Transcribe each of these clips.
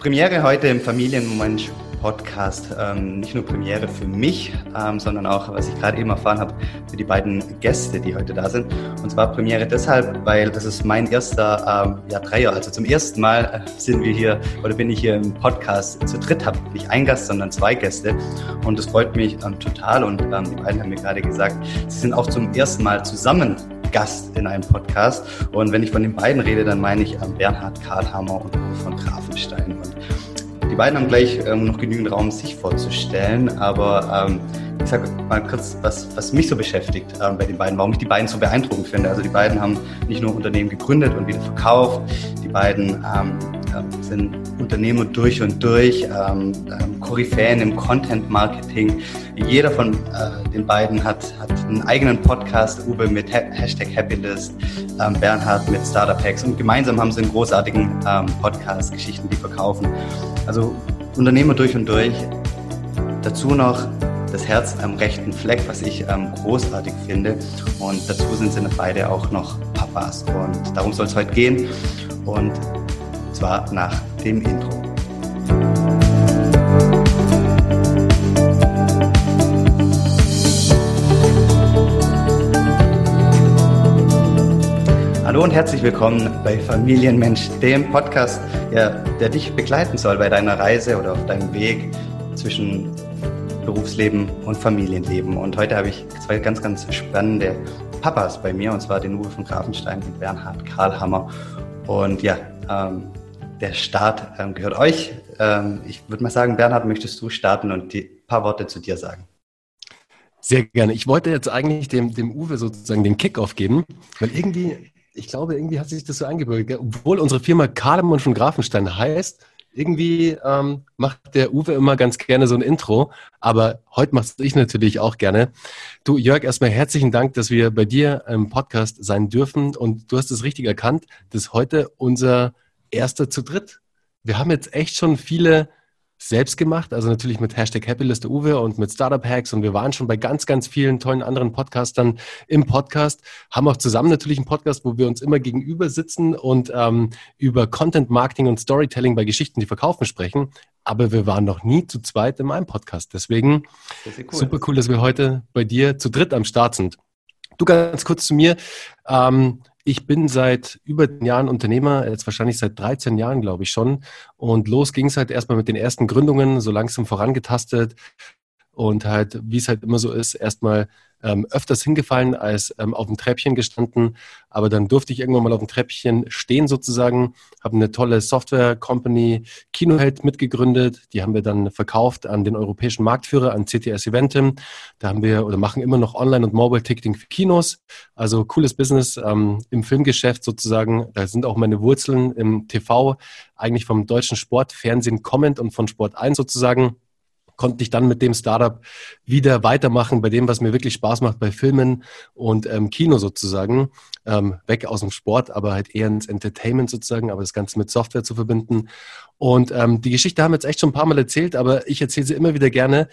Premiere heute im Familienmensch Podcast. Ähm, nicht nur Premiere für mich, ähm, sondern auch, was ich gerade eben erfahren habe, für die beiden Gäste, die heute da sind. Und zwar Premiere deshalb, weil das ist mein erster ähm, ja, Dreier. Also zum ersten Mal äh, sind wir hier oder bin ich hier im Podcast zu dritt, habe nicht ein Gast, sondern zwei Gäste. Und das freut mich ähm, total. Und ähm, die beiden haben mir gerade gesagt, sie sind auch zum ersten Mal zusammen Gast in einem Podcast. Und wenn ich von den beiden rede, dann meine ich ähm, Bernhard Karlhammer und Uwe von Grafenstein. Und beiden haben gleich ähm, noch genügend Raum, sich vorzustellen, aber ähm, ich sage mal kurz, was, was mich so beschäftigt ähm, bei den beiden, warum ich die beiden so beeindruckend finde. Also die beiden haben nicht nur Unternehmen gegründet und wieder verkauft, die beiden ähm, äh, sind Unternehmer durch und durch, ähm, ähm, Koryphäen im Content-Marketing. Jeder von äh, den beiden hat, hat einen eigenen Podcast, Uwe mit ha Hashtag Happylist, ähm, Bernhard mit Startup Hacks und gemeinsam haben sie einen großartigen ähm, Podcast, Geschichten, die verkaufen. Also Unternehmer durch und durch. Dazu noch das Herz am rechten Fleck, was ich ähm, großartig finde. Und dazu sind sie beide auch noch Papas. Und darum soll es heute gehen. Und zwar nach dem Intro. Hallo und herzlich willkommen bei Familienmensch, dem Podcast, ja, der dich begleiten soll bei deiner Reise oder auf deinem Weg zwischen Berufsleben und Familienleben. Und heute habe ich zwei ganz, ganz spannende Papas bei mir, und zwar den Uwe von Grafenstein und Bernhard Karlhammer. Und ja, ähm, der Start ähm, gehört euch. Ähm, ich würde mal sagen, Bernhard, möchtest du starten und die paar Worte zu dir sagen? Sehr gerne. Ich wollte jetzt eigentlich dem, dem Uwe sozusagen den Kickoff geben, weil irgendwie ich glaube, irgendwie hat sich das so eingebürgert. Obwohl unsere Firma Kardemon von Grafenstein heißt, irgendwie ähm, macht der Uwe immer ganz gerne so ein Intro, aber heute machst ich natürlich auch gerne. Du, Jörg, erstmal herzlichen Dank, dass wir bei dir im Podcast sein dürfen und du hast es richtig erkannt, das ist heute unser erster zu dritt. Wir haben jetzt echt schon viele selbst gemacht, also natürlich mit Hashtag Happylist Uwe und mit Startup Hacks und wir waren schon bei ganz, ganz vielen tollen anderen Podcastern im Podcast, haben auch zusammen natürlich einen Podcast, wo wir uns immer gegenüber sitzen und ähm, über Content Marketing und Storytelling bei Geschichten, die verkaufen, sprechen. Aber wir waren noch nie zu zweit in einem Podcast. Deswegen cool. super cool, dass wir heute bei dir zu dritt am Start sind. Du ganz kurz zu mir. Ähm, ich bin seit über den Jahren Unternehmer, jetzt wahrscheinlich seit 13 Jahren, glaube ich schon. Und los ging es halt erstmal mit den ersten Gründungen, so langsam vorangetastet und halt, wie es halt immer so ist, erstmal ähm, öfters hingefallen als ähm, auf dem Treppchen gestanden. Aber dann durfte ich irgendwann mal auf dem Treppchen stehen sozusagen, habe eine tolle Software-Company Kinoheld mitgegründet. Die haben wir dann verkauft an den europäischen Marktführer, an CTS Eventim. Da haben wir oder machen immer noch Online- und Mobile-Ticketing für Kinos. Also cooles Business ähm, im Filmgeschäft sozusagen. Da sind auch meine Wurzeln im TV, eigentlich vom deutschen Sport, Fernsehen kommend und von Sport 1 sozusagen konnte ich dann mit dem Startup wieder weitermachen bei dem, was mir wirklich Spaß macht, bei Filmen und ähm, Kino sozusagen. Ähm, weg aus dem Sport, aber halt eher ins Entertainment sozusagen, aber das Ganze mit Software zu verbinden. Und ähm, die Geschichte haben wir jetzt echt schon ein paar Mal erzählt, aber ich erzähle sie immer wieder gerne.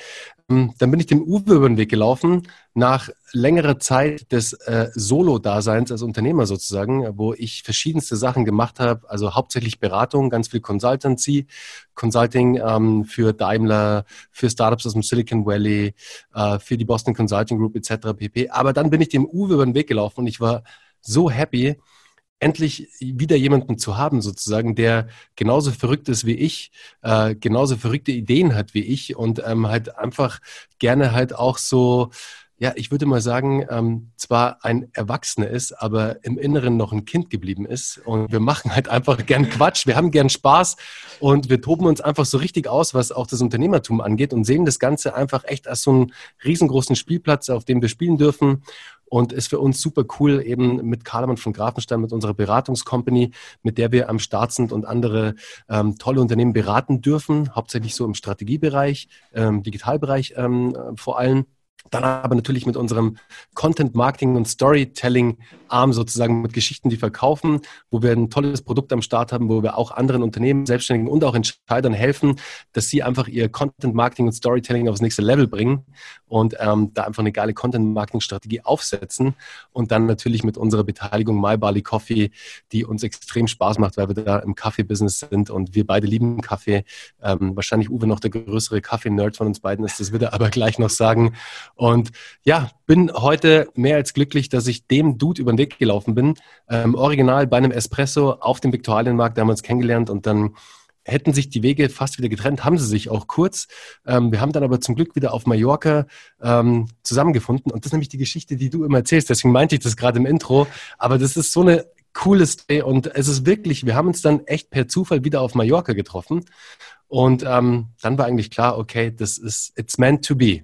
Ähm, dann bin ich dem Uwe über den Weg gelaufen, nach längerer Zeit des äh, Solo-Daseins als Unternehmer sozusagen, wo ich verschiedenste Sachen gemacht habe, also hauptsächlich Beratung, ganz viel Consultancy, Consulting ähm, für Daimler, für Startups aus dem Silicon Valley, äh, für die Boston Consulting Group etc. pp. Aber dann bin ich dem Uwe über den Weg gelaufen und ich war so happy, endlich wieder jemanden zu haben, sozusagen, der genauso verrückt ist wie ich, äh, genauso verrückte Ideen hat wie ich und ähm, halt einfach gerne halt auch so, ja, ich würde mal sagen, ähm, zwar ein Erwachsener ist, aber im Inneren noch ein Kind geblieben ist. Und wir machen halt einfach gern Quatsch, wir haben gern Spaß und wir toben uns einfach so richtig aus, was auch das Unternehmertum angeht und sehen das Ganze einfach echt als so einen riesengroßen Spielplatz, auf dem wir spielen dürfen und ist für uns super cool, eben mit Karlemann von Grafenstein, mit unserer Beratungscompany, mit der wir am Start sind und andere ähm, tolle Unternehmen beraten dürfen, hauptsächlich so im Strategiebereich, ähm, Digitalbereich ähm, vor allem. Dann aber natürlich mit unserem Content Marketing und Storytelling Arm sozusagen mit Geschichten, die verkaufen, wo wir ein tolles Produkt am Start haben, wo wir auch anderen Unternehmen, Selbstständigen und auch Entscheidern helfen, dass sie einfach ihr Content Marketing und Storytelling aufs nächste Level bringen und ähm, da einfach eine geile Content Marketing Strategie aufsetzen und dann natürlich mit unserer Beteiligung My Barley Coffee, die uns extrem Spaß macht, weil wir da im Kaffee-Business sind und wir beide lieben Kaffee. Ähm, wahrscheinlich Uwe noch der größere Kaffee-Nerd von uns beiden ist, das wird er aber gleich noch sagen. Und ja, bin heute mehr als glücklich, dass ich dem Dude über den Weg gelaufen bin. Ähm, original bei einem Espresso auf dem Viktualienmarkt, da haben wir uns kennengelernt und dann hätten sich die Wege fast wieder getrennt, haben sie sich auch kurz. Ähm, wir haben dann aber zum Glück wieder auf Mallorca ähm, zusammengefunden. Und das ist nämlich die Geschichte, die du immer erzählst. Deswegen meinte ich das gerade im Intro. Aber das ist so eine coole Story. Und es ist wirklich, wir haben uns dann echt per Zufall wieder auf Mallorca getroffen. Und ähm, dann war eigentlich klar, okay, das ist, it's meant to be.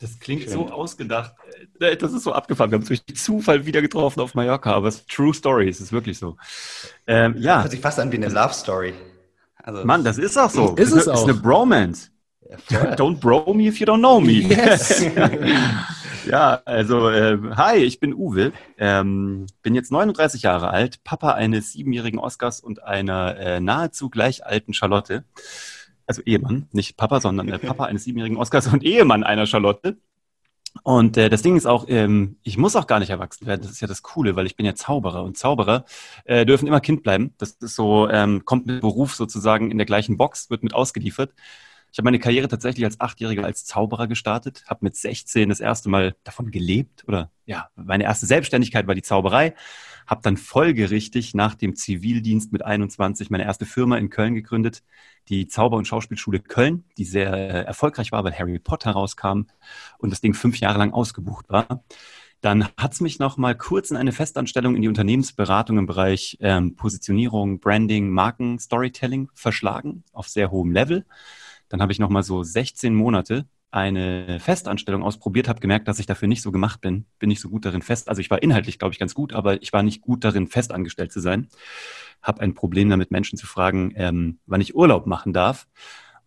Das klingt Schön. so ausgedacht. Äh, das ist so abgefahren. Wir haben uns durch Zufall wieder getroffen auf Mallorca, aber es ist True Story, es ist wirklich so. Ähm, ja. Das hört sich fast an wie eine Love Story. Also, Mann, das ist auch so. Ist es ist auch. eine Bromance. Ja, don't bro me if you don't know me. Yes. ja, also äh, hi, ich bin Uwe, ähm, bin jetzt 39 Jahre alt, Papa eines siebenjährigen Oscars und einer äh, nahezu gleich alten Charlotte also Ehemann, nicht Papa, sondern äh, Papa eines siebenjährigen Oscars und Ehemann einer Charlotte. Und äh, das Ding ist auch, ähm, ich muss auch gar nicht erwachsen werden. Das ist ja das Coole, weil ich bin ja Zauberer und Zauberer äh, dürfen immer Kind bleiben. Das ist so, ähm, kommt mit Beruf sozusagen in der gleichen Box, wird mit ausgeliefert. Ich habe meine Karriere tatsächlich als Achtjähriger als Zauberer gestartet, habe mit 16 das erste Mal davon gelebt oder ja, meine erste Selbstständigkeit war die Zauberei habe dann folgerichtig nach dem Zivildienst mit 21 meine erste Firma in Köln gegründet, die Zauber- und Schauspielschule Köln, die sehr erfolgreich war, weil Harry Potter rauskam und das Ding fünf Jahre lang ausgebucht war. Dann hat es mich noch mal kurz in eine Festanstellung in die Unternehmensberatung im Bereich ähm, Positionierung, Branding, Marken, Storytelling verschlagen auf sehr hohem Level. Dann habe ich noch mal so 16 Monate eine Festanstellung ausprobiert, habe gemerkt, dass ich dafür nicht so gemacht bin, bin nicht so gut darin fest. Also ich war inhaltlich, glaube ich, ganz gut, aber ich war nicht gut darin, festangestellt zu sein. Habe ein Problem damit, Menschen zu fragen, ähm, wann ich Urlaub machen darf.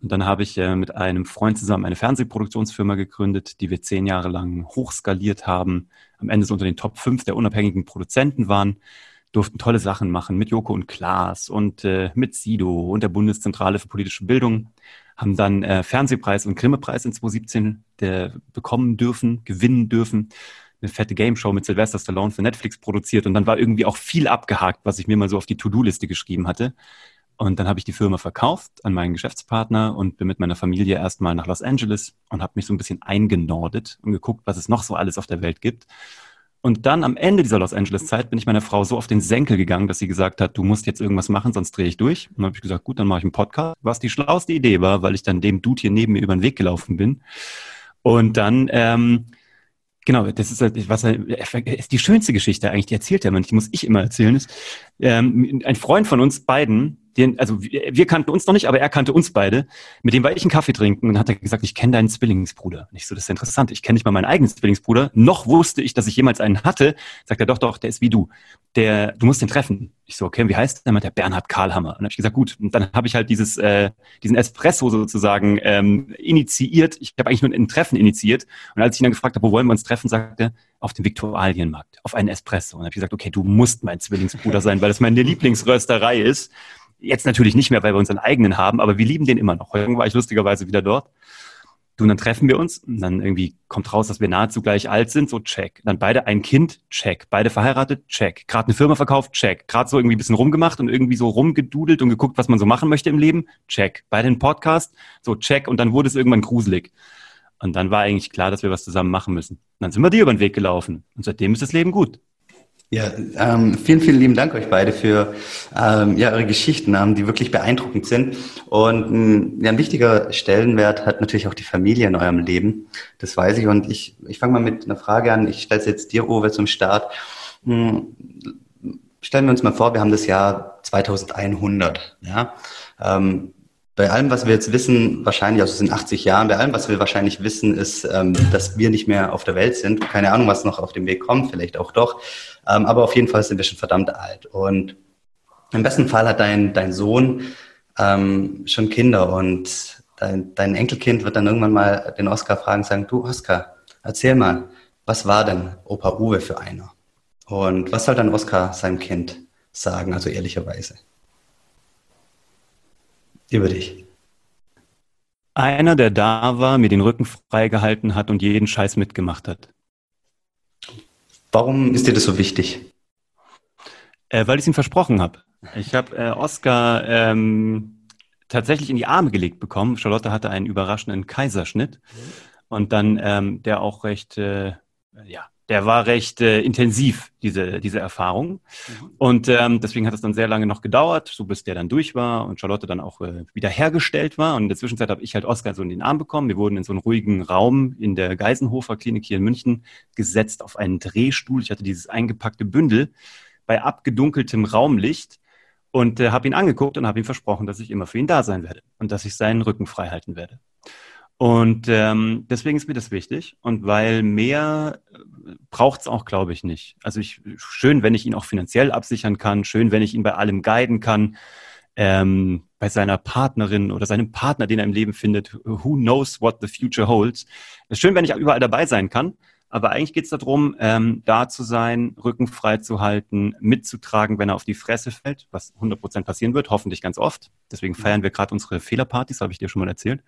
Und dann habe ich äh, mit einem Freund zusammen eine Fernsehproduktionsfirma gegründet, die wir zehn Jahre lang hochskaliert haben, am Ende so unter den Top 5 der unabhängigen Produzenten waren, durften tolle Sachen machen mit Joko und Klaas und äh, mit Sido und der Bundeszentrale für politische Bildung haben dann äh, Fernsehpreis und Grimme-Preis in 2017 der, bekommen dürfen, gewinnen dürfen. Eine fette Game Show mit Sylvester Stallone für Netflix produziert und dann war irgendwie auch viel abgehakt, was ich mir mal so auf die To-Do-Liste geschrieben hatte. Und dann habe ich die Firma verkauft an meinen Geschäftspartner und bin mit meiner Familie erstmal nach Los Angeles und habe mich so ein bisschen eingenordet und geguckt, was es noch so alles auf der Welt gibt. Und dann am Ende dieser Los Angeles-Zeit bin ich meiner Frau so auf den Senkel gegangen, dass sie gesagt hat, du musst jetzt irgendwas machen, sonst drehe ich durch. Und dann habe ich gesagt, gut, dann mache ich einen Podcast, was die schlauste Idee war, weil ich dann dem Dude hier neben mir über den Weg gelaufen bin. Und dann, ähm, genau, das ist, was ist die schönste Geschichte eigentlich, die erzählt er man, die muss ich immer erzählen, ist, ähm, ein Freund von uns beiden, den, also wir kannten uns noch nicht, aber er kannte uns beide. Mit dem war ich einen Kaffee trinken und hat er gesagt, ich kenne deinen Zwillingsbruder. Und ich so, das ist interessant. Ich kenne nicht mal meinen eigenen Zwillingsbruder. Noch wusste ich, dass ich jemals einen hatte. Sagt er, doch, doch, der ist wie du. Der, du musst den treffen. Ich so, okay, wie heißt der? Der Bernhard Karlhammer. Und dann habe ich gesagt, gut. Und dann habe ich halt dieses, äh, diesen Espresso sozusagen ähm, initiiert. Ich habe eigentlich nur ein Treffen initiiert. Und als ich ihn dann gefragt habe, wo wollen wir uns treffen, sagte er, auf dem Viktualienmarkt, auf einen Espresso. Und habe ich gesagt, okay, du musst mein Zwillingsbruder sein, weil das meine Lieblingsrösterei ist. Jetzt natürlich nicht mehr, weil wir unseren eigenen haben, aber wir lieben den immer noch. Heute war ich lustigerweise wieder dort. Du, und dann treffen wir uns und dann irgendwie kommt raus, dass wir nahezu gleich alt sind, so check. Dann beide ein Kind, check. Beide verheiratet, check. Gerade eine Firma verkauft, check. Gerade so irgendwie ein bisschen rumgemacht und irgendwie so rumgedudelt und geguckt, was man so machen möchte im Leben, check. Beide einen Podcast, so check. Und dann wurde es irgendwann gruselig. Und dann war eigentlich klar, dass wir was zusammen machen müssen. Und dann sind wir dir über den Weg gelaufen. Und seitdem ist das Leben gut. Ja, ähm, vielen, vielen lieben Dank euch beide für ähm, ja, eure Geschichten, ähm, die wirklich beeindruckend sind. Und ähm, ja, ein wichtiger Stellenwert hat natürlich auch die Familie in eurem Leben. Das weiß ich. Und ich, ich fange mal mit einer Frage an. Ich stelle jetzt dir, Uwe, zum Start. Hm, stellen wir uns mal vor, wir haben das Jahr 2100. Ja? Ähm, bei allem, was wir jetzt wissen, wahrscheinlich, also es sind 80 Jahren, bei allem, was wir wahrscheinlich wissen, ist, ähm, dass wir nicht mehr auf der Welt sind. Keine Ahnung, was noch auf dem Weg kommt, vielleicht auch doch. Ähm, aber auf jeden Fall sind wir schon verdammt alt. Und im besten Fall hat dein, dein Sohn ähm, schon Kinder und dein, dein Enkelkind wird dann irgendwann mal den Oscar fragen, sagen, du Oscar, erzähl mal, was war denn Opa Uwe für einer? Und was soll dann Oscar seinem Kind sagen, also ehrlicherweise? Über dich. Einer, der da war, mir den Rücken freigehalten hat und jeden Scheiß mitgemacht hat. Warum ist dir das so wichtig? Äh, weil ich es ihm versprochen habe. Ich habe äh, Oscar ähm, tatsächlich in die Arme gelegt bekommen. Charlotte hatte einen überraschenden Kaiserschnitt und dann ähm, der auch recht, äh, ja, der war recht äh, intensiv, diese, diese Erfahrung. Mhm. Und ähm, deswegen hat es dann sehr lange noch gedauert, so bis der dann durch war und Charlotte dann auch äh, wieder hergestellt war. Und in der Zwischenzeit habe ich halt Oscar so in den Arm bekommen. Wir wurden in so einen ruhigen Raum in der Geisenhofer Klinik hier in München gesetzt auf einen Drehstuhl. Ich hatte dieses eingepackte Bündel bei abgedunkeltem Raumlicht und äh, habe ihn angeguckt und habe ihm versprochen, dass ich immer für ihn da sein werde und dass ich seinen Rücken frei halten werde. Und ähm, deswegen ist mir das wichtig. Und weil mehr äh, braucht es auch, glaube ich, nicht. Also ich, schön, wenn ich ihn auch finanziell absichern kann, schön, wenn ich ihn bei allem guiden kann, ähm, bei seiner Partnerin oder seinem Partner, den er im Leben findet, who knows what the future holds. Schön, wenn ich überall dabei sein kann. Aber eigentlich geht es darum, ähm, da zu sein, Rücken frei zu halten, mitzutragen, wenn er auf die Fresse fällt, was 100% passieren wird, hoffentlich ganz oft. Deswegen mhm. feiern wir gerade unsere Fehlerpartys, habe ich dir schon mal erzählt.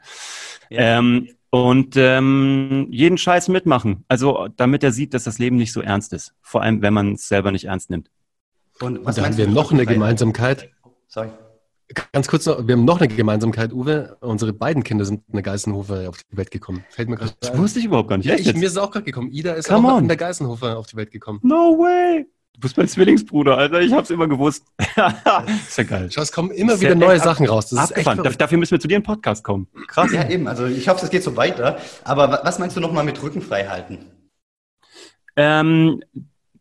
Ja. Ähm, und ähm, jeden Scheiß mitmachen. Also damit er sieht, dass das Leben nicht so ernst ist. Vor allem, wenn man es selber nicht ernst nimmt. Und was und da haben wir noch eine Gemeinsamkeit. Sorry. Ganz kurz noch, wir haben noch eine Gemeinsamkeit, Uwe. Unsere beiden Kinder sind in der Geißenhofer auf die Welt gekommen. Fällt mir gerade Das wusste ich überhaupt gar nicht. Ja, ich, mir ist es auch gerade gekommen. Ida ist Come auch on. in der Geißenhofer auf die Welt gekommen. No way! Du bist mein Zwillingsbruder, Alter. Ich hab's immer gewusst. ist ja geil. Schau, es kommen immer wieder neue Sachen raus. Das ist echt Dafür müssen wir zu dir in Podcast kommen. Krass. Ja, eben. Also ich hoffe, es geht so weiter. Aber was meinst du nochmal mit Rücken frei halten? Ähm,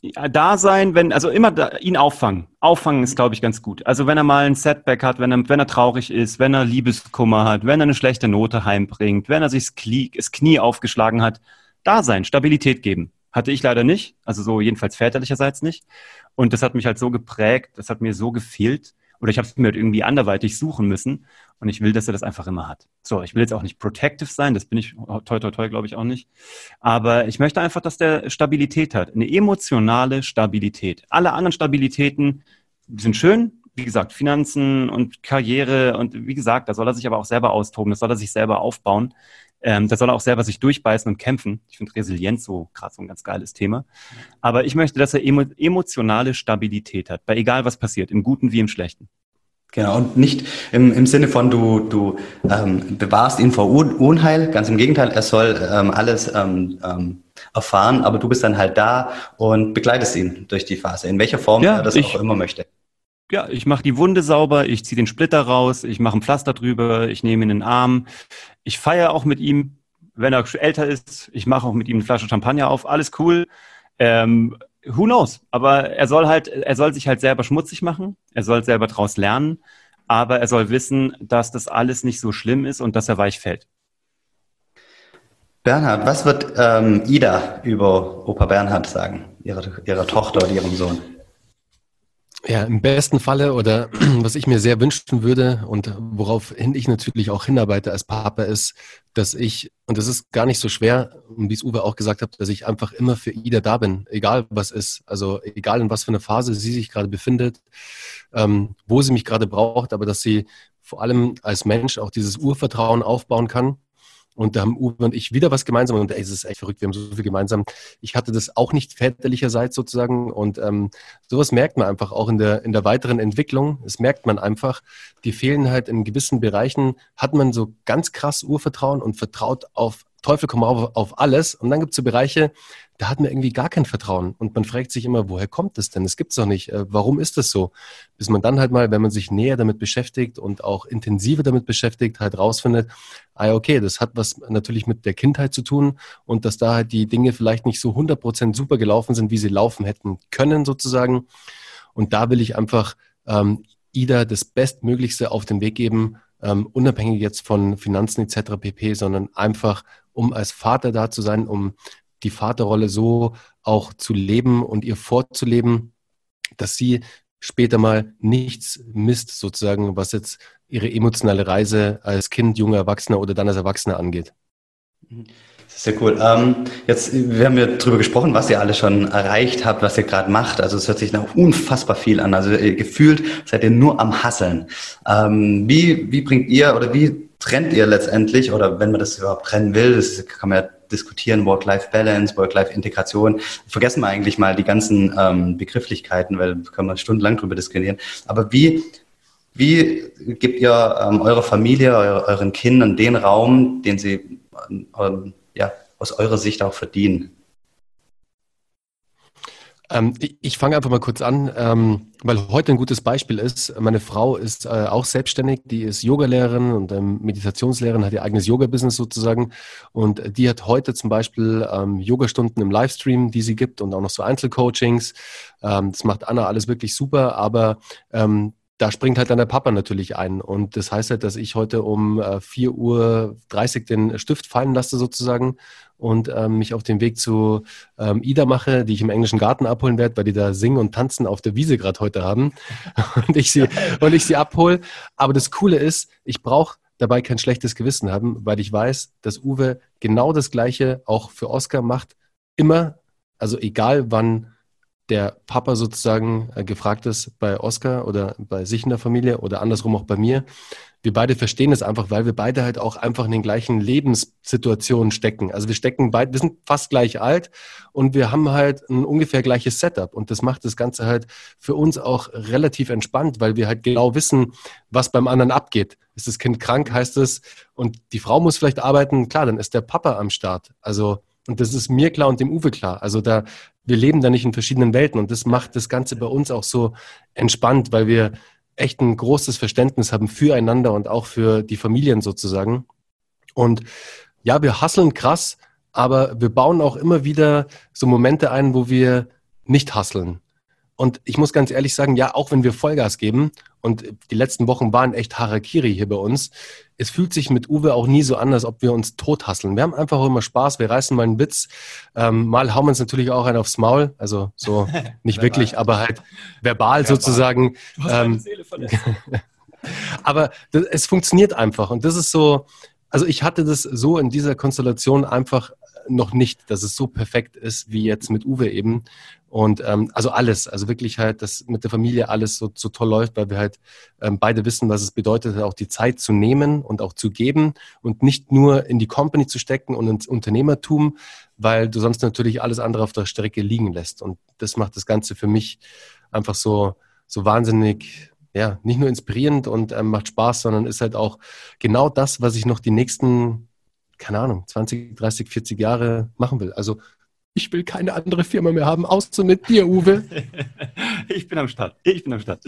da sein, wenn, also immer da, ihn auffangen. Auffangen ist, glaube ich, ganz gut. Also wenn er mal ein Setback hat, wenn er, wenn er traurig ist, wenn er Liebeskummer hat, wenn er eine schlechte Note heimbringt, wenn er sich das Knie, das Knie aufgeschlagen hat, da sein, Stabilität geben. Hatte ich leider nicht, also so jedenfalls väterlicherseits nicht. Und das hat mich halt so geprägt, das hat mir so gefehlt, oder ich habe es mir halt irgendwie anderweitig suchen müssen. Und ich will, dass er das einfach immer hat. So, ich will jetzt auch nicht protective sein, das bin ich toi toi toi, glaube ich, auch nicht. Aber ich möchte einfach, dass der Stabilität hat. Eine emotionale Stabilität. Alle anderen Stabilitäten sind schön, wie gesagt, Finanzen und Karriere und wie gesagt, da soll er sich aber auch selber austoben, das soll er sich selber aufbauen. Ähm, da soll er auch selber sich durchbeißen und kämpfen. Ich finde Resilienz so gerade so ein ganz geiles Thema. Aber ich möchte, dass er emo emotionale Stabilität hat, bei egal was passiert, im Guten wie im Schlechten. Genau, und nicht im, im Sinne von du, du ähm, bewahrst ihn vor Unheil, ganz im Gegenteil, er soll ähm, alles ähm, ähm, erfahren, aber du bist dann halt da und begleitest ihn durch die Phase, in welcher Form ja, er das ich, auch immer möchte. Ja, ich mache die Wunde sauber, ich ziehe den Splitter raus, ich mache ein Pflaster drüber, ich nehme ihn in den Arm, ich feiere auch mit ihm, wenn er älter ist, ich mache auch mit ihm eine Flasche Champagner auf, alles cool. Ähm, who knows? Aber er soll halt, er soll sich halt selber schmutzig machen, er soll selber draus lernen, aber er soll wissen, dass das alles nicht so schlimm ist und dass er weich fällt. Bernhard, was wird ähm, Ida über Opa Bernhard sagen, ihrer, ihrer Tochter oder ihrem Sohn? Ja, im besten Falle oder was ich mir sehr wünschen würde und woraufhin ich natürlich auch hinarbeite als Papa ist, dass ich, und das ist gar nicht so schwer, wie es Uwe auch gesagt hat, dass ich einfach immer für Ida da bin, egal was ist. Also egal in was für einer Phase sie sich gerade befindet, ähm, wo sie mich gerade braucht, aber dass sie vor allem als Mensch auch dieses Urvertrauen aufbauen kann und da haben Uwe und ich wieder was gemeinsam. Und ey, es ist echt verrückt, wir haben so viel gemeinsam. Ich hatte das auch nicht väterlicherseits sozusagen. Und ähm, sowas merkt man einfach auch in der, in der weiteren Entwicklung. Das merkt man einfach. Die fehlen halt in gewissen Bereichen, hat man so ganz krass Urvertrauen und vertraut auf Teufel komm auf, auf alles. Und dann gibt es so Bereiche, da hat man irgendwie gar kein Vertrauen. Und man fragt sich immer, woher kommt das denn? Das gibt's doch nicht. Äh, warum ist das so? Bis man dann halt mal, wenn man sich näher damit beschäftigt und auch intensiver damit beschäftigt, halt rausfindet, ah okay, das hat was natürlich mit der Kindheit zu tun und dass da halt die Dinge vielleicht nicht so 100% super gelaufen sind, wie sie laufen hätten können sozusagen. Und da will ich einfach ähm, Ida das Bestmöglichste auf den Weg geben, ähm, unabhängig jetzt von Finanzen etc. pp., sondern einfach, um als Vater da zu sein, um die Vaterrolle so auch zu leben und ihr vorzuleben, dass sie später mal nichts misst, sozusagen, was jetzt ihre emotionale Reise als Kind, junger Erwachsener oder dann als Erwachsener angeht. Sehr cool. Ähm, jetzt, wir haben ja drüber gesprochen, was ihr alle schon erreicht habt, was ihr gerade macht. Also es hört sich nach unfassbar viel an. Also äh, gefühlt seid ihr nur am Hasseln. Ähm, wie, wie bringt ihr oder wie trennt ihr letztendlich, oder wenn man das überhaupt trennen will, das kann man ja diskutieren, Work-Life-Balance, Work-Life-Integration. Vergessen wir eigentlich mal die ganzen ähm, Begrifflichkeiten, weil da können wir stundenlang drüber diskutieren. Aber wie, wie gebt ihr ähm, eurer Familie, eure, euren Kindern den Raum, den sie ähm, ja, aus eurer Sicht auch verdienen? Ähm, ich, fange einfach mal kurz an, ähm, weil heute ein gutes Beispiel ist. Meine Frau ist äh, auch selbstständig, die ist Yogalehrerin und ähm, Meditationslehrerin, hat ihr eigenes Yoga-Business sozusagen. Und die hat heute zum Beispiel ähm, Yogastunden im Livestream, die sie gibt und auch noch so Einzelcoachings. Ähm, das macht Anna alles wirklich super, aber ähm, da springt halt dann der Papa natürlich ein. Und das heißt halt, dass ich heute um äh, 4.30 Uhr den Stift fallen lasse sozusagen und ähm, mich auf den Weg zu ähm, Ida mache, die ich im englischen Garten abholen werde, weil die da singen und tanzen auf der Wiese gerade heute haben und ich sie, und ich sie abhole. Aber das Coole ist, ich brauche dabei kein schlechtes Gewissen haben, weil ich weiß, dass Uwe genau das Gleiche auch für Oscar macht. Immer, also egal wann der Papa sozusagen äh, gefragt ist bei Oscar oder bei sich in der Familie oder andersrum auch bei mir. Wir beide verstehen es einfach, weil wir beide halt auch einfach in den gleichen Lebenssituationen stecken. Also wir stecken beide, wir sind fast gleich alt und wir haben halt ein ungefähr gleiches Setup und das macht das Ganze halt für uns auch relativ entspannt, weil wir halt genau wissen, was beim anderen abgeht. Ist das Kind krank, heißt es, und die Frau muss vielleicht arbeiten, klar, dann ist der Papa am Start. Also und das ist mir klar und dem Uwe klar. Also da, wir leben da nicht in verschiedenen Welten und das macht das Ganze bei uns auch so entspannt, weil wir echt ein großes Verständnis haben füreinander und auch für die Familien sozusagen. Und ja, wir hasseln krass, aber wir bauen auch immer wieder so Momente ein, wo wir nicht hasseln. Und ich muss ganz ehrlich sagen, ja, auch wenn wir Vollgas geben und die letzten Wochen waren echt Harakiri hier bei uns, es fühlt sich mit Uwe auch nie so an, als ob wir uns tothasseln. Wir haben einfach auch immer Spaß, wir reißen mal einen Witz, ähm, mal hauen wir uns natürlich auch einen aufs Maul, also so nicht wirklich, aber halt verbal, verbal. sozusagen. Du hast ähm, Seele aber das, es funktioniert einfach und das ist so, also ich hatte das so in dieser Konstellation einfach noch nicht, dass es so perfekt ist wie jetzt mit Uwe eben. Und ähm, also alles, also wirklich halt, dass mit der Familie alles so, so toll läuft, weil wir halt ähm, beide wissen, was es bedeutet, auch die Zeit zu nehmen und auch zu geben und nicht nur in die Company zu stecken und ins Unternehmertum, weil du sonst natürlich alles andere auf der Strecke liegen lässt. Und das macht das Ganze für mich einfach so, so wahnsinnig ja, nicht nur inspirierend und ähm, macht Spaß, sondern ist halt auch genau das, was ich noch die nächsten, keine Ahnung, 20, 30, 40 Jahre machen will. Also ich will keine andere Firma mehr haben, außer mit dir, Uwe. ich bin am Start. Ich bin am Start.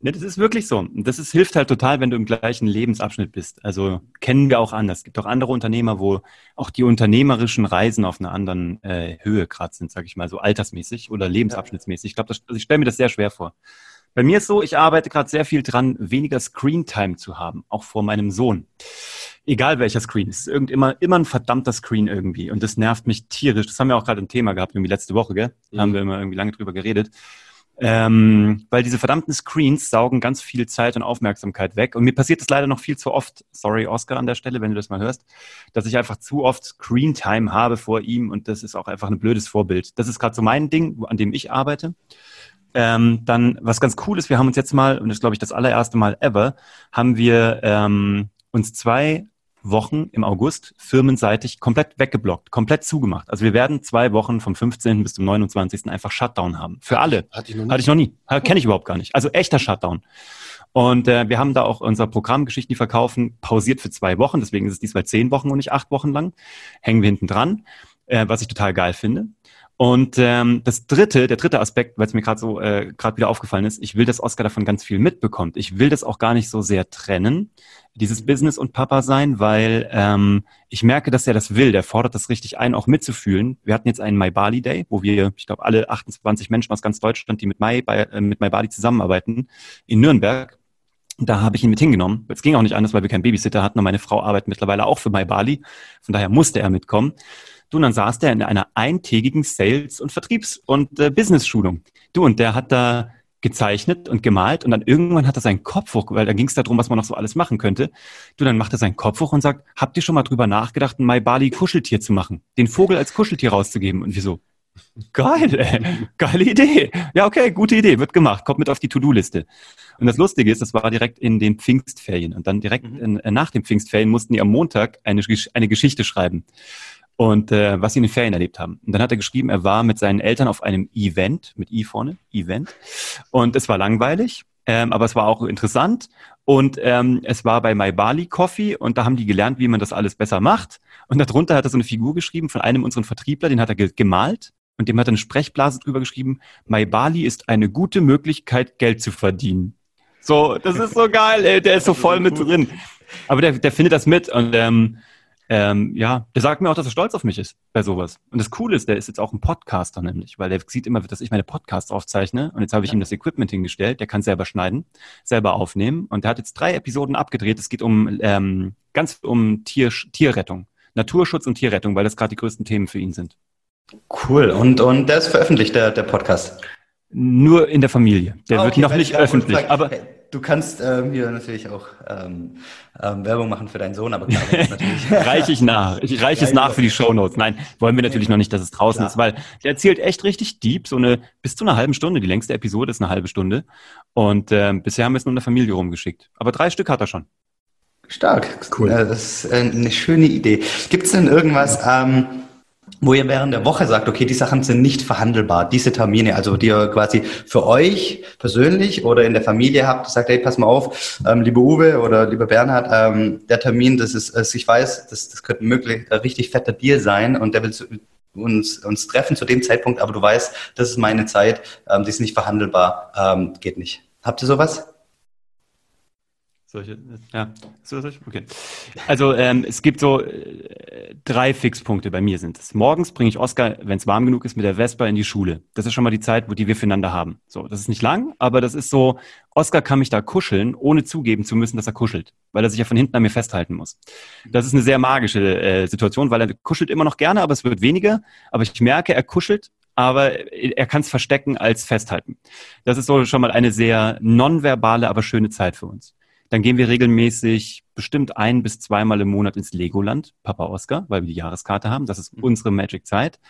Ne, das ist wirklich so. Das ist, hilft halt total, wenn du im gleichen Lebensabschnitt bist. Also kennen wir auch anders. Es gibt auch andere Unternehmer, wo auch die unternehmerischen Reisen auf einer anderen äh, Höhe gerade sind, sage ich mal, so altersmäßig oder lebensabschnittsmäßig. Ich glaube, also ich stelle mir das sehr schwer vor. Bei mir ist so, ich arbeite gerade sehr viel dran, weniger Screen-Time zu haben, auch vor meinem Sohn. Egal welcher Screen, es ist irgend immer, immer ein verdammter Screen irgendwie. Und das nervt mich tierisch. Das haben wir auch gerade ein Thema gehabt, irgendwie letzte Woche, gell? Da mhm. haben wir immer irgendwie lange drüber geredet. Ähm, weil diese verdammten Screens saugen ganz viel Zeit und Aufmerksamkeit weg. Und mir passiert das leider noch viel zu oft, sorry Oscar an der Stelle, wenn du das mal hörst, dass ich einfach zu oft Screen-Time habe vor ihm und das ist auch einfach ein blödes Vorbild. Das ist gerade so mein Ding, an dem ich arbeite. Ähm, dann, was ganz cool ist, wir haben uns jetzt mal, und das ist, glaube ich, das allererste Mal ever, haben wir ähm, uns zwei Wochen im August firmenseitig komplett weggeblockt, komplett zugemacht. Also wir werden zwei Wochen vom 15. bis zum 29. einfach Shutdown haben. Für alle. Hatte ich noch nie. Hatte ich noch nie. Kenne ich überhaupt gar nicht. Also echter Shutdown. Und äh, wir haben da auch unser Programm Geschichten, die verkaufen, pausiert für zwei Wochen. Deswegen ist es diesmal zehn Wochen und nicht acht Wochen lang. Hängen wir hinten dran, äh, was ich total geil finde. Und ähm, das dritte, der dritte Aspekt, weil es mir gerade so äh, gerade wieder aufgefallen ist, ich will, dass Oscar davon ganz viel mitbekommt. Ich will das auch gar nicht so sehr trennen, dieses Business und Papa sein, weil ähm, ich merke, dass er das will. Der fordert das richtig ein, auch mitzufühlen. Wir hatten jetzt einen My Bali Day, wo wir, ich glaube, alle 28 Menschen aus ganz Deutschland, die mit My, bei, äh, mit My Bali zusammenarbeiten, in Nürnberg. Da habe ich ihn mit hingenommen. Es ging auch nicht anders, weil wir keinen Babysitter hatten und meine Frau arbeitet mittlerweile auch für My Bali. Von daher musste er mitkommen. Du, und dann saß der in einer eintägigen Sales- und Vertriebs- und äh, Business-Schulung. Du, und der hat da gezeichnet und gemalt und dann irgendwann hat er seinen Kopf hoch, weil da ging es darum, was man noch so alles machen könnte. Du, dann macht er seinen Kopf hoch und sagt, habt ihr schon mal drüber nachgedacht, ein Mai Bali Kuscheltier zu machen? Den Vogel als Kuscheltier rauszugeben? Und wieso? Geil, ey. geile Idee. Ja, okay, gute Idee, wird gemacht, kommt mit auf die To-Do-Liste. Und das Lustige ist, das war direkt in den Pfingstferien. Und dann direkt mhm. in, äh, nach den Pfingstferien mussten die am Montag eine, eine Geschichte schreiben. Und äh, was sie in den Ferien erlebt haben. Und dann hat er geschrieben, er war mit seinen Eltern auf einem Event, mit I vorne, Event. Und es war langweilig, ähm, aber es war auch interessant. Und ähm, es war bei My Bali Coffee und da haben die gelernt, wie man das alles besser macht. Und darunter hat er so eine Figur geschrieben von einem unserer Vertriebler, den hat er gemalt und dem hat er eine Sprechblase drüber geschrieben, My Bali ist eine gute Möglichkeit, Geld zu verdienen. So, das ist so geil, ey, der ist so voll mit drin. Aber der, der findet das mit und ähm, ähm, ja, der sagt mir auch, dass er stolz auf mich ist bei sowas. Und das Coole ist, der ist jetzt auch ein Podcaster nämlich, weil der sieht immer, dass ich meine Podcasts aufzeichne und jetzt habe ich ja. ihm das Equipment hingestellt, der kann selber schneiden, selber aufnehmen und der hat jetzt drei Episoden abgedreht. Es geht um ähm, ganz um Tier, Tierrettung, Naturschutz und Tierrettung, weil das gerade die größten Themen für ihn sind. Cool. Und, und der ist veröffentlicht, der, der Podcast? Nur in der Familie. Der okay, wird noch nicht öffentlich. Sagen, aber hey, du kannst ähm, hier natürlich auch ähm, ähm, Werbung machen für deinen Sohn, aber klar, natürlich. reiche ich nach. Ich reiche es nach für die Shownotes. Nein, wollen wir natürlich noch nicht, dass es draußen klar. ist, weil der erzählt echt richtig deep, so eine bis zu einer halben Stunde. Die längste Episode ist eine halbe Stunde. Und ähm, bisher haben wir es nur in der Familie rumgeschickt. Aber drei Stück hat er schon. Stark. Cool. Das ist eine schöne Idee. Gibt es denn irgendwas, ähm, wo ihr während der Woche sagt, okay, die Sachen sind nicht verhandelbar, diese Termine, also die ihr quasi für euch persönlich oder in der Familie habt, sagt, hey, pass mal auf, ähm, liebe Uwe oder lieber Bernhard, ähm, der Termin, das ist, also ich weiß, das, das könnte möglich ein richtig fetter Deal sein und der will uns, uns treffen zu dem Zeitpunkt, aber du weißt, das ist meine Zeit, ähm, die ist nicht verhandelbar, ähm, geht nicht. Habt ihr sowas? Solche, ja, okay. Also ähm, es gibt so äh, drei Fixpunkte bei mir sind es. Morgens bringe ich Oskar, wenn es warm genug ist, mit der Vespa in die Schule. Das ist schon mal die Zeit, wo die wir füreinander haben. So, das ist nicht lang, aber das ist so, Oskar kann mich da kuscheln, ohne zugeben zu müssen, dass er kuschelt, weil er sich ja von hinten an mir festhalten muss. Das ist eine sehr magische äh, Situation, weil er kuschelt immer noch gerne, aber es wird weniger. Aber ich merke, er kuschelt, aber er kann es verstecken als festhalten. Das ist so schon mal eine sehr nonverbale, aber schöne Zeit für uns. Dann gehen wir regelmäßig bestimmt ein bis zweimal im Monat ins Legoland, Papa Oscar, weil wir die Jahreskarte haben. Das ist mhm. unsere Magic-Zeit.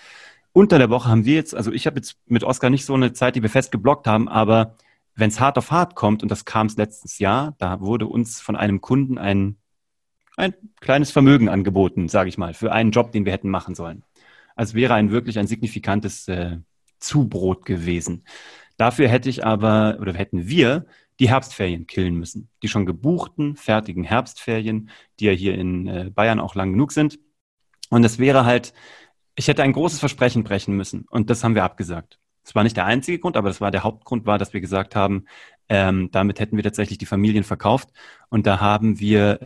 Unter der Woche haben wir jetzt, also ich habe jetzt mit Oscar nicht so eine Zeit, die wir fest geblockt haben, aber wenn es hart auf hart kommt, und das kam es letztes Jahr, da wurde uns von einem Kunden ein, ein kleines Vermögen angeboten, sage ich mal, für einen Job, den wir hätten machen sollen. Also wäre ein wirklich ein signifikantes äh, Zubrot gewesen. Dafür hätte ich aber, oder hätten wir die Herbstferien killen müssen. Die schon gebuchten, fertigen Herbstferien, die ja hier in äh, Bayern auch lang genug sind. Und es wäre halt, ich hätte ein großes Versprechen brechen müssen. Und das haben wir abgesagt. Das war nicht der einzige Grund, aber das war der Hauptgrund war, dass wir gesagt haben, ähm, damit hätten wir tatsächlich die Familien verkauft. Und da haben wir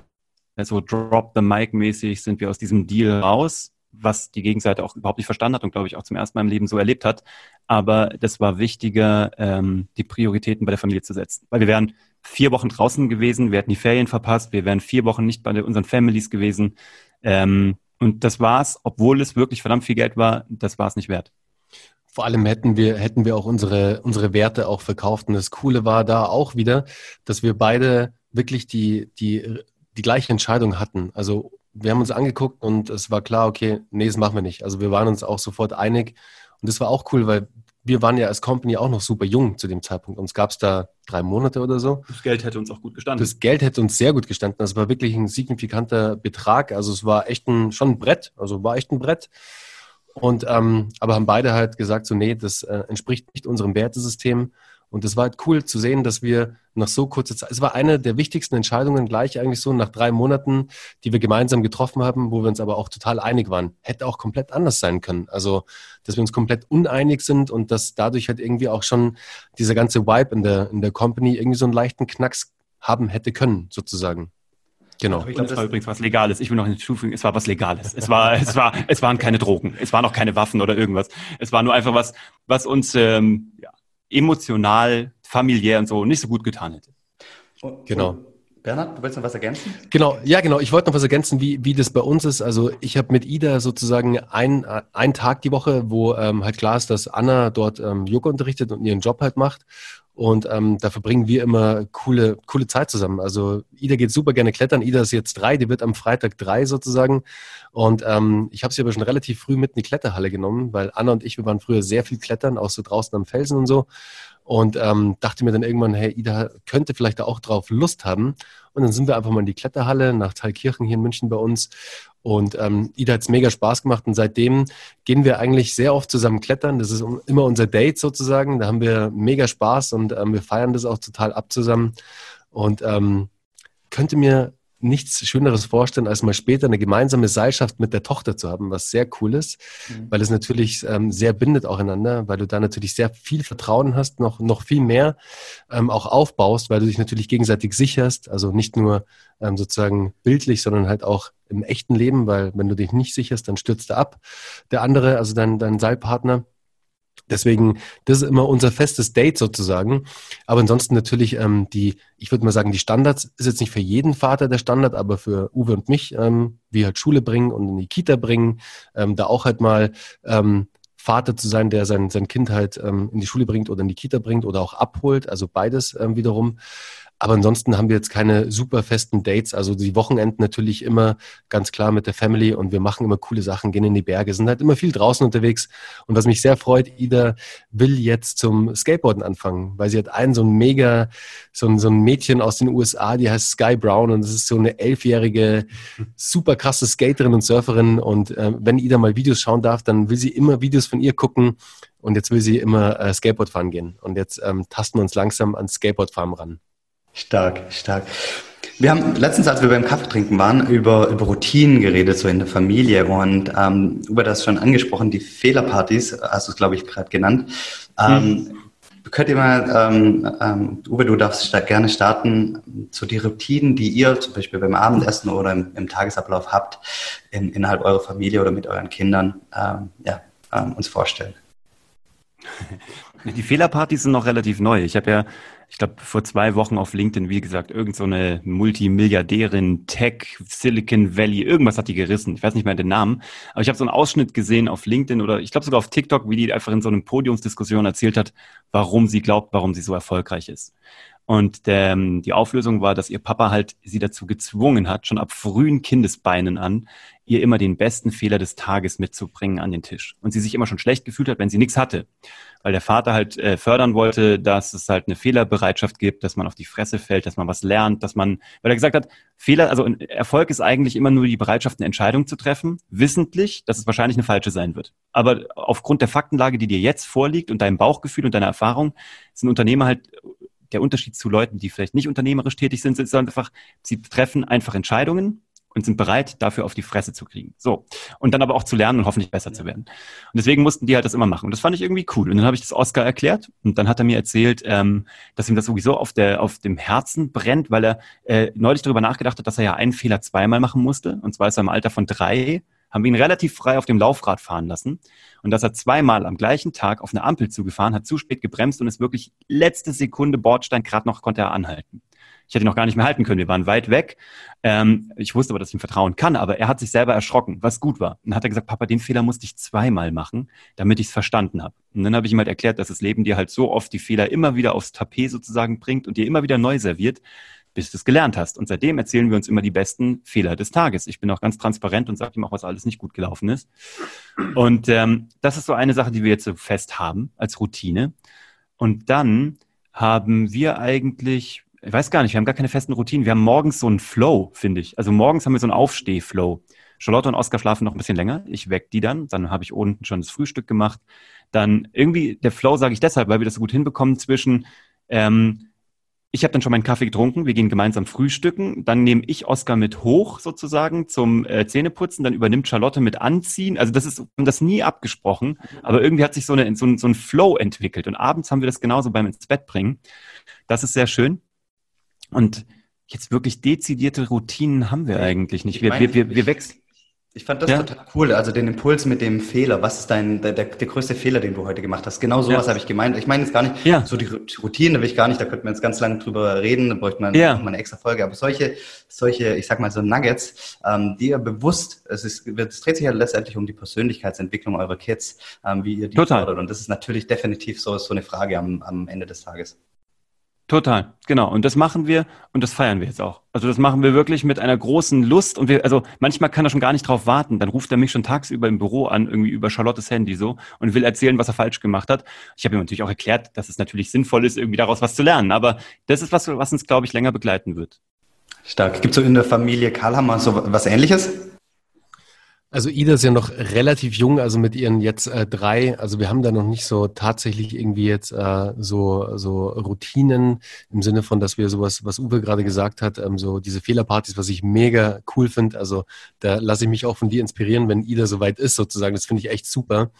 so also Drop the Mic mäßig sind wir aus diesem Deal raus was die Gegenseite auch überhaupt nicht verstanden hat und glaube ich auch zum ersten Mal im Leben so erlebt hat. Aber das war wichtiger, ähm, die Prioritäten bei der Familie zu setzen. Weil wir wären vier Wochen draußen gewesen, wir hätten die Ferien verpasst, wir wären vier Wochen nicht bei unseren Families gewesen. Ähm, und das war's, obwohl es wirklich verdammt viel Geld war, das war es nicht wert. Vor allem hätten wir, hätten wir auch unsere, unsere Werte auch verkauft. Und das Coole war da auch wieder, dass wir beide wirklich die, die, die gleiche Entscheidung hatten. Also wir haben uns angeguckt und es war klar, okay, nee, das machen wir nicht. Also wir waren uns auch sofort einig und das war auch cool, weil wir waren ja als Company auch noch super jung zu dem Zeitpunkt. Uns gab es da drei Monate oder so. Das Geld hätte uns auch gut gestanden. Das Geld hätte uns sehr gut gestanden. Das war wirklich ein signifikanter Betrag. Also es war echt ein, schon ein Brett. Also war echt ein Brett. Und ähm, aber haben beide halt gesagt, so nee, das äh, entspricht nicht unserem Wertesystem. Und es war halt cool zu sehen, dass wir nach so kurzer Zeit, es war eine der wichtigsten Entscheidungen gleich eigentlich so nach drei Monaten, die wir gemeinsam getroffen haben, wo wir uns aber auch total einig waren. Hätte auch komplett anders sein können. Also, dass wir uns komplett uneinig sind und dass dadurch halt irgendwie auch schon dieser ganze Vibe in der, in der Company irgendwie so einen leichten Knacks haben hätte können, sozusagen. Genau. Ich glaube, das war übrigens was Legales. Ich will noch hinzufügen, es war was Legales. Es war, es war, es waren keine Drogen. Es waren auch keine Waffen oder irgendwas. Es war nur einfach was, was uns ähm, ja, emotional, familiär und so nicht so gut getan hätte. Genau. Bernhard, du willst noch was ergänzen? Genau, ja, genau. Ich wollte noch was ergänzen, wie, wie das bei uns ist. Also ich habe mit Ida sozusagen ein, einen Tag die Woche, wo ähm, halt klar ist, dass Anna dort ähm, Yoga unterrichtet und ihren Job halt macht. Und ähm, da verbringen wir immer coole, coole Zeit zusammen. Also Ida geht super gerne klettern. Ida ist jetzt drei, die wird am Freitag drei sozusagen. Und ähm, ich habe sie aber schon relativ früh mit in die Kletterhalle genommen, weil Anna und ich, wir waren früher sehr viel klettern, auch so draußen am Felsen und so. Und ähm, dachte mir dann irgendwann, hey, Ida könnte vielleicht auch drauf Lust haben. Und dann sind wir einfach mal in die Kletterhalle nach Thalkirchen hier in München bei uns. Und ähm, Ida hat es mega Spaß gemacht und seitdem gehen wir eigentlich sehr oft zusammen klettern. Das ist immer unser Date sozusagen. Da haben wir mega Spaß und ähm, wir feiern das auch total ab zusammen. Und ähm, könnte mir nichts Schöneres vorstellen, als mal später eine gemeinsame Seilschaft mit der Tochter zu haben, was sehr cool ist, mhm. weil es natürlich ähm, sehr bindet auch einander, weil du da natürlich sehr viel Vertrauen hast, noch, noch viel mehr ähm, auch aufbaust, weil du dich natürlich gegenseitig sicherst, also nicht nur ähm, sozusagen bildlich, sondern halt auch im echten Leben, weil wenn du dich nicht sicherst, dann stürzt er ab, der andere, also dein, dein Seilpartner. Deswegen, das ist immer unser festes Date sozusagen. Aber ansonsten natürlich ähm, die, ich würde mal sagen, die Standards ist jetzt nicht für jeden Vater der Standard, aber für Uwe und mich, ähm, wie halt Schule bringen und in die Kita bringen, ähm, da auch halt mal ähm, Vater zu sein, der sein, sein Kind halt ähm, in die Schule bringt oder in die Kita bringt oder auch abholt, also beides ähm, wiederum. Aber ansonsten haben wir jetzt keine super festen Dates. Also die Wochenenden natürlich immer ganz klar mit der Family und wir machen immer coole Sachen, gehen in die Berge, sind halt immer viel draußen unterwegs. Und was mich sehr freut, Ida will jetzt zum Skateboarden anfangen, weil sie hat einen so ein mega, so ein, so ein Mädchen aus den USA, die heißt Sky Brown und das ist so eine elfjährige, super krasse Skaterin und Surferin. Und äh, wenn Ida mal Videos schauen darf, dann will sie immer Videos von ihr gucken. Und jetzt will sie immer äh, Skateboard fahren gehen. Und jetzt ähm, tasten wir uns langsam ans Skateboardfarm ran. Stark, stark. Wir haben letztens, als wir beim Kaffee trinken waren, über, über Routinen geredet, so in der Familie. Und ähm, über das schon angesprochen, die Fehlerpartys, hast du es, glaube ich, gerade genannt. Ähm, hm. Könnt ihr mal, ähm, ähm, Uwe, du darfst gerne starten, so die Routinen, die ihr zum Beispiel beim Abendessen oder im, im Tagesablauf habt, in, innerhalb eurer Familie oder mit euren Kindern, ähm, ja, ähm, uns vorstellen. Die Fehlerpartys sind noch relativ neu. Ich habe ja ich glaube, vor zwei Wochen auf LinkedIn, wie gesagt, irgend so eine Multimilliardärin, Tech, Silicon Valley, irgendwas hat die gerissen. Ich weiß nicht mehr den Namen. Aber ich habe so einen Ausschnitt gesehen auf LinkedIn oder ich glaube sogar auf TikTok, wie die einfach in so einem Podiumsdiskussion erzählt hat, warum sie glaubt, warum sie so erfolgreich ist. Und der, ähm, die Auflösung war, dass ihr Papa halt sie dazu gezwungen hat, schon ab frühen Kindesbeinen an, ihr immer den besten Fehler des Tages mitzubringen an den Tisch. Und sie sich immer schon schlecht gefühlt hat, wenn sie nichts hatte. Weil der Vater halt äh, fördern wollte, dass es halt eine Fehlerbereitschaft gibt, dass man auf die Fresse fällt, dass man was lernt, dass man, weil er gesagt hat, Fehler, also Erfolg ist eigentlich immer nur die Bereitschaft, eine Entscheidung zu treffen, wissentlich, dass es wahrscheinlich eine falsche sein wird. Aber aufgrund der Faktenlage, die dir jetzt vorliegt und deinem Bauchgefühl und deiner Erfahrung, sind Unternehmer halt der Unterschied zu Leuten, die vielleicht nicht unternehmerisch tätig sind, ist einfach, sie treffen einfach Entscheidungen und sind bereit, dafür auf die Fresse zu kriegen. So. Und dann aber auch zu lernen und hoffentlich besser zu werden. Und deswegen mussten die halt das immer machen. Und das fand ich irgendwie cool. Und dann habe ich das Oscar erklärt und dann hat er mir erzählt, ähm, dass ihm das sowieso auf, der, auf dem Herzen brennt, weil er äh, neulich darüber nachgedacht hat, dass er ja einen Fehler zweimal machen musste. Und zwar ist er im Alter von drei haben wir ihn relativ frei auf dem Laufrad fahren lassen. Und dass er zweimal am gleichen Tag auf eine Ampel zugefahren, hat zu spät gebremst und ist wirklich letzte Sekunde Bordstein, gerade noch konnte er anhalten. Ich hätte ihn noch gar nicht mehr halten können. Wir waren weit weg. Ähm, ich wusste aber, dass ich ihm vertrauen kann, aber er hat sich selber erschrocken, was gut war. Und dann hat er gesagt, Papa, den Fehler musste ich zweimal machen, damit ich es verstanden habe. Und dann habe ich ihm halt erklärt, dass das Leben dir halt so oft die Fehler immer wieder aufs Tapet sozusagen bringt und dir immer wieder neu serviert, bis du es gelernt hast. Und seitdem erzählen wir uns immer die besten Fehler des Tages. Ich bin auch ganz transparent und sage ihm auch, was alles nicht gut gelaufen ist. Und ähm, das ist so eine Sache, die wir jetzt so fest haben als Routine. Und dann haben wir eigentlich, ich weiß gar nicht, wir haben gar keine festen Routinen. Wir haben morgens so einen Flow, finde ich. Also morgens haben wir so einen Aufsteh-Flow. Charlotte und Oskar schlafen noch ein bisschen länger. Ich weck die dann. Dann habe ich unten schon das Frühstück gemacht. Dann irgendwie, der Flow sage ich deshalb, weil wir das so gut hinbekommen zwischen, ähm, ich habe dann schon meinen Kaffee getrunken, wir gehen gemeinsam frühstücken, dann nehme ich Oskar mit hoch sozusagen zum äh, Zähneputzen, dann übernimmt Charlotte mit Anziehen. Also das ist das nie abgesprochen, aber irgendwie hat sich so, eine, so, ein, so ein Flow entwickelt und abends haben wir das genauso beim ins Bett bringen. Das ist sehr schön. Und jetzt wirklich dezidierte Routinen haben wir eigentlich nicht. Wir, wir, wir, wir wechseln. Ich fand das ja. total cool, also den Impuls mit dem Fehler. Was ist dein der, der, der größte Fehler, den du heute gemacht hast? Genau sowas ja. habe ich gemeint. Ich meine jetzt gar nicht ja. so die Routine, da will ich gar nicht, da könnte man jetzt ganz lange drüber reden, da bräuchte man ja. mal eine extra Folge. Aber solche, solche, ich sag mal so Nuggets, ähm, die ihr bewusst, es ist, es dreht sich ja letztendlich um die Persönlichkeitsentwicklung eurer Kids, ähm, wie ihr die Total. fordert. Und das ist natürlich definitiv so, so eine Frage am, am Ende des Tages. Total, genau. Und das machen wir und das feiern wir jetzt auch. Also das machen wir wirklich mit einer großen Lust und wir, also manchmal kann er schon gar nicht drauf warten. Dann ruft er mich schon tagsüber im Büro an, irgendwie über Charlottes Handy so und will erzählen, was er falsch gemacht hat. Ich habe ihm natürlich auch erklärt, dass es natürlich sinnvoll ist, irgendwie daraus was zu lernen. Aber das ist was, was uns, glaube ich, länger begleiten wird. Stark. Gibt es so in der Familie Karlhammer so was ähnliches? Also Ida ist ja noch relativ jung, also mit ihren jetzt äh, drei. Also wir haben da noch nicht so tatsächlich irgendwie jetzt äh, so so Routinen im Sinne von, dass wir sowas, was Uwe gerade gesagt hat, ähm, so diese Fehlerpartys, was ich mega cool finde. Also da lasse ich mich auch von dir inspirieren, wenn Ida soweit ist, sozusagen. Das finde ich echt super.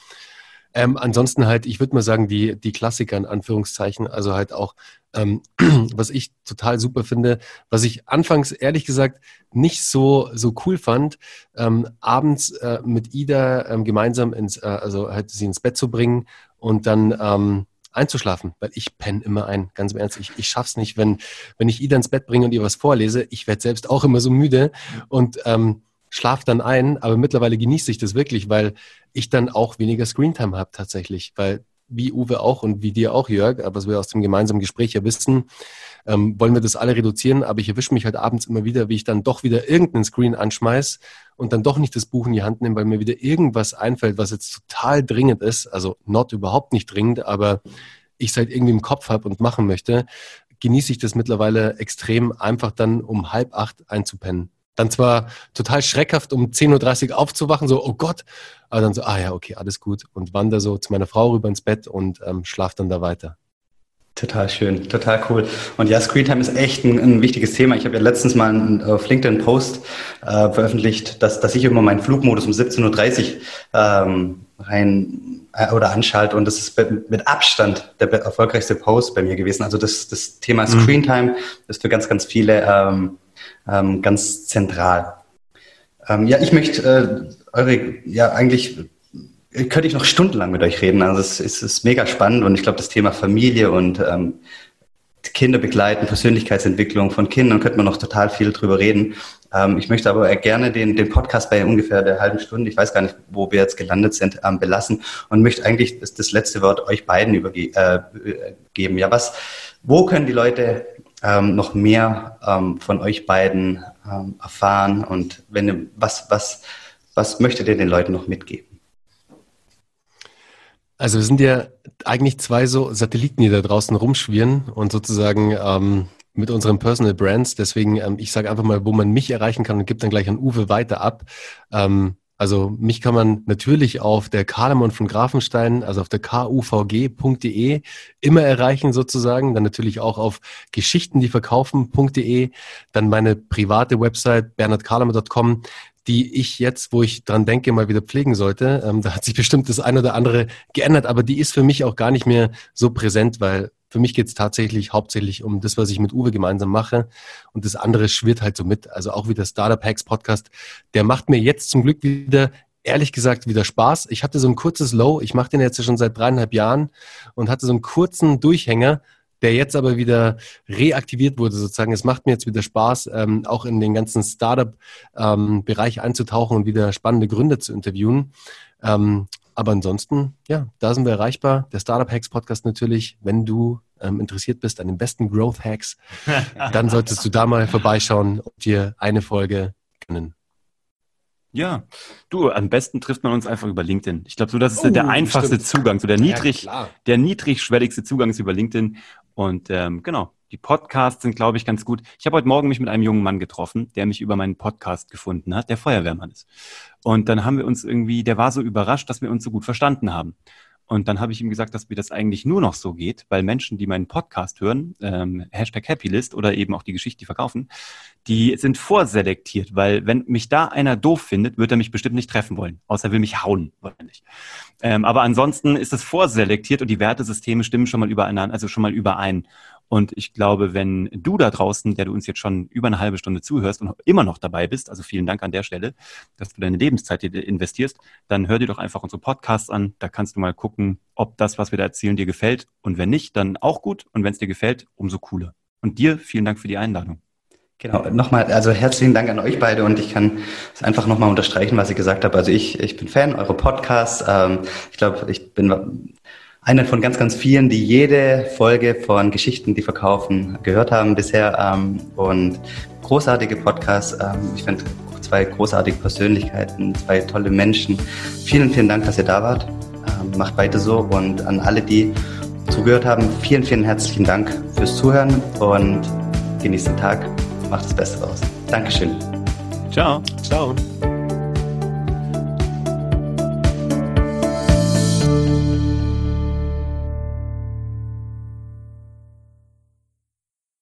Ähm, ansonsten halt, ich würde mal sagen, die, die Klassiker in Anführungszeichen, also halt auch, ähm, was ich total super finde, was ich anfangs ehrlich gesagt nicht so, so cool fand, ähm, abends äh, mit Ida ähm, gemeinsam ins, äh, also halt sie ins Bett zu bringen und dann ähm, einzuschlafen, weil ich penne immer ein, ganz im Ernst. Ich, ich schaff's nicht, wenn, wenn ich Ida ins Bett bringe und ihr was vorlese. Ich werde selbst auch immer so müde und ähm, schlaf dann ein, aber mittlerweile genieße ich das wirklich, weil ich dann auch weniger Screentime habe tatsächlich, weil wie Uwe auch und wie dir auch, Jörg, was wir aus dem gemeinsamen Gespräch ja wissen, ähm, wollen wir das alle reduzieren, aber ich erwische mich halt abends immer wieder, wie ich dann doch wieder irgendeinen Screen anschmeiß und dann doch nicht das Buch in die Hand nehme, weil mir wieder irgendwas einfällt, was jetzt total dringend ist, also not überhaupt nicht dringend, aber ich es halt irgendwie im Kopf habe und machen möchte, genieße ich das mittlerweile extrem, einfach dann um halb acht einzupennen. Dann zwar total schreckhaft, um 10.30 Uhr aufzuwachen, so, oh Gott, aber dann so, ah ja, okay, alles gut. Und wandere so zu meiner Frau rüber ins Bett und ähm, schlaf dann da weiter. Total schön, total cool. Und ja, Screentime ist echt ein, ein wichtiges Thema. Ich habe ja letztens mal einen, auf LinkedIn Post äh, veröffentlicht, dass, dass ich immer meinen Flugmodus um 17.30 Uhr ähm, rein äh, oder anschalte und das ist mit Abstand der erfolgreichste Post bei mir gewesen. Also das, das Thema mhm. Screentime ist für ganz, ganz viele ähm, ähm, ganz zentral. Ähm, ja, ich möchte äh, eure, ja, eigentlich könnte ich noch stundenlang mit euch reden. Also es, es ist mega spannend und ich glaube, das Thema Familie und ähm, Kinder begleiten, Persönlichkeitsentwicklung von Kindern, könnte man noch total viel drüber reden. Ähm, ich möchte aber gerne den, den Podcast bei ungefähr der halben Stunde, ich weiß gar nicht, wo wir jetzt gelandet sind, ähm, belassen und möchte eigentlich das, das letzte Wort euch beiden übergeben. Äh, ja, was, wo können die Leute ähm, noch mehr ähm, von euch beiden ähm, erfahren und wenn was, was, was möchtet ihr den Leuten noch mitgeben? Also wir sind ja eigentlich zwei so Satelliten, die da draußen rumschwirren und sozusagen ähm, mit unseren Personal Brands. Deswegen, ähm, ich sage einfach mal, wo man mich erreichen kann und gebe dann gleich an Uwe weiter ab. Ähm, also mich kann man natürlich auf der Kardemon von Grafenstein, also auf der kuvg.de immer erreichen sozusagen. Dann natürlich auch auf geschichtendieverkaufen.de. Dann meine private Website bernhardkarlemann.com die ich jetzt, wo ich dran denke, mal wieder pflegen sollte. Ähm, da hat sich bestimmt das eine oder andere geändert, aber die ist für mich auch gar nicht mehr so präsent, weil für mich geht es tatsächlich hauptsächlich um das, was ich mit Uwe gemeinsam mache. Und das andere schwirrt halt so mit. Also auch wie der Startup Hacks Podcast, der macht mir jetzt zum Glück wieder ehrlich gesagt wieder Spaß. Ich hatte so ein kurzes Low, ich mache den jetzt schon seit dreieinhalb Jahren und hatte so einen kurzen Durchhänger, der jetzt aber wieder reaktiviert wurde sozusagen. Es macht mir jetzt wieder Spaß, ähm, auch in den ganzen Startup-Bereich ähm, einzutauchen und wieder spannende Gründe zu interviewen. Ähm, aber ansonsten, ja, da sind wir erreichbar. Der Startup Hacks Podcast natürlich. Wenn du ähm, interessiert bist an den besten Growth Hacks, dann solltest du da mal vorbeischauen und dir eine Folge gönnen. Ja, du, am besten trifft man uns einfach über LinkedIn. Ich glaube, so das ist oh, der einfachste stimmt. Zugang, so der niedrig, ja, der niedrigschwelligste Zugang ist über LinkedIn. Und ähm, genau, die Podcasts sind, glaube ich, ganz gut. Ich habe heute Morgen mich mit einem jungen Mann getroffen, der mich über meinen Podcast gefunden hat, der Feuerwehrmann ist. Und dann haben wir uns irgendwie, der war so überrascht, dass wir uns so gut verstanden haben. Und dann habe ich ihm gesagt, dass mir das eigentlich nur noch so geht, weil Menschen, die meinen Podcast hören, ähm, Hashtag Happylist oder eben auch die Geschichte, die verkaufen, die sind vorselektiert, weil wenn mich da einer doof findet, wird er mich bestimmt nicht treffen wollen, außer er will mich hauen, wahrscheinlich. Ähm, aber ansonsten ist es vorselektiert und die Wertesysteme stimmen schon mal übereinander, also schon mal überein. Und ich glaube, wenn du da draußen, der du uns jetzt schon über eine halbe Stunde zuhörst und immer noch dabei bist, also vielen Dank an der Stelle, dass du deine Lebenszeit investierst, dann hör dir doch einfach unsere Podcasts an. Da kannst du mal gucken, ob das, was wir da erzählen, dir gefällt. Und wenn nicht, dann auch gut. Und wenn es dir gefällt, umso cooler. Und dir vielen Dank für die Einladung. Genau, nochmal, also herzlichen Dank an euch beide und ich kann es einfach nochmal unterstreichen, was ich gesagt habe. Also ich, ich bin Fan eurer Podcasts. Ähm, ich glaube, ich bin einer von ganz, ganz vielen, die jede Folge von Geschichten, die verkaufen, gehört haben bisher. Ähm, und großartige Podcasts. Ähm, ich finde zwei großartige Persönlichkeiten, zwei tolle Menschen. Vielen, vielen Dank, dass ihr da wart. Ähm, macht weiter so. Und an alle, die zugehört haben, vielen, vielen herzlichen Dank fürs Zuhören und genießt den Tag. Macht das Beste raus. Dankeschön. Ciao. Ciao.